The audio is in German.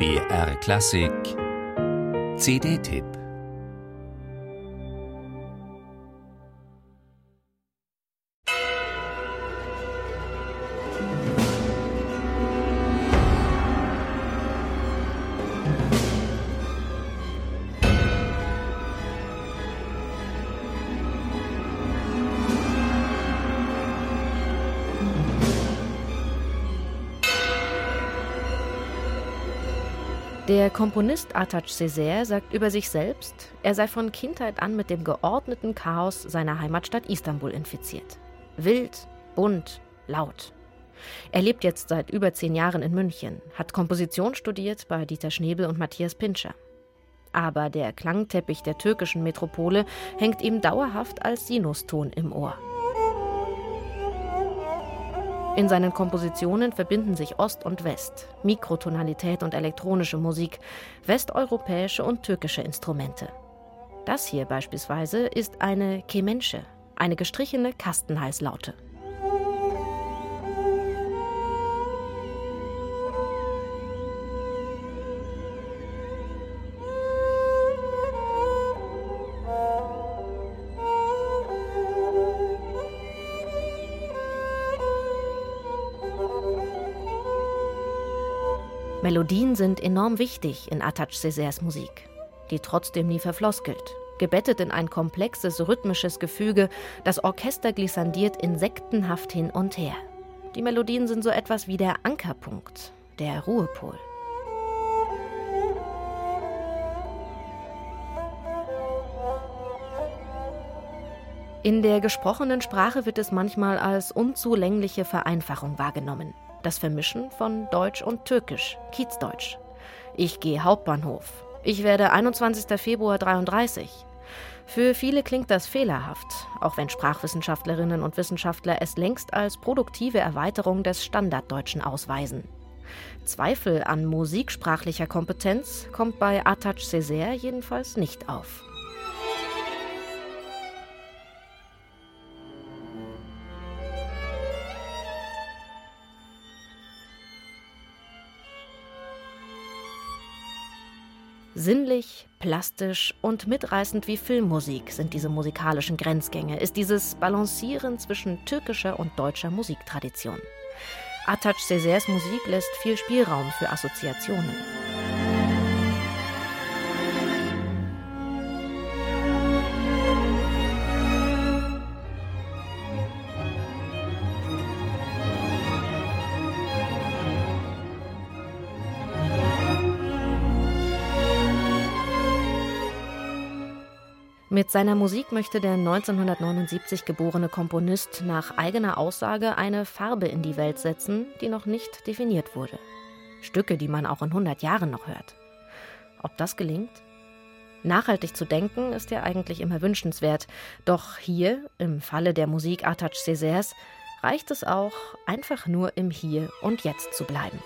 BR Klassik. CD-Tipp Der Komponist Atac Césaire sagt über sich selbst, er sei von Kindheit an mit dem geordneten Chaos seiner Heimatstadt Istanbul infiziert. Wild, bunt, laut. Er lebt jetzt seit über zehn Jahren in München, hat Komposition studiert bei Dieter Schnebel und Matthias Pinscher. Aber der Klangteppich der türkischen Metropole hängt ihm dauerhaft als Sinuston im Ohr. In seinen Kompositionen verbinden sich Ost und West, Mikrotonalität und elektronische Musik, westeuropäische und türkische Instrumente. Das hier beispielsweise ist eine Kemenche, eine gestrichene Kastenhalslaute. Melodien sind enorm wichtig in Atac Césaires Musik, die trotzdem nie verfloskelt. Gebettet in ein komplexes rhythmisches Gefüge, das Orchester glissandiert insektenhaft hin und her. Die Melodien sind so etwas wie der Ankerpunkt, der Ruhepol. In der gesprochenen Sprache wird es manchmal als unzulängliche Vereinfachung wahrgenommen. Das Vermischen von Deutsch und Türkisch, Kiezdeutsch. Ich gehe Hauptbahnhof. Ich werde 21. Februar 33. Für viele klingt das fehlerhaft, auch wenn Sprachwissenschaftlerinnen und Wissenschaftler es längst als produktive Erweiterung des Standarddeutschen ausweisen. Zweifel an musiksprachlicher Kompetenz kommt bei Atac Césaire jedenfalls nicht auf. Sinnlich, plastisch und mitreißend wie Filmmusik sind diese musikalischen Grenzgänge, ist dieses Balancieren zwischen türkischer und deutscher Musiktradition. Atac Césaires Musik lässt viel Spielraum für Assoziationen. Mit seiner Musik möchte der 1979 geborene Komponist nach eigener Aussage eine Farbe in die Welt setzen, die noch nicht definiert wurde. Stücke, die man auch in 100 Jahren noch hört. Ob das gelingt? Nachhaltig zu denken ist ja eigentlich immer wünschenswert. Doch hier, im Falle der Musik Atac Césaires, reicht es auch, einfach nur im Hier und Jetzt zu bleiben.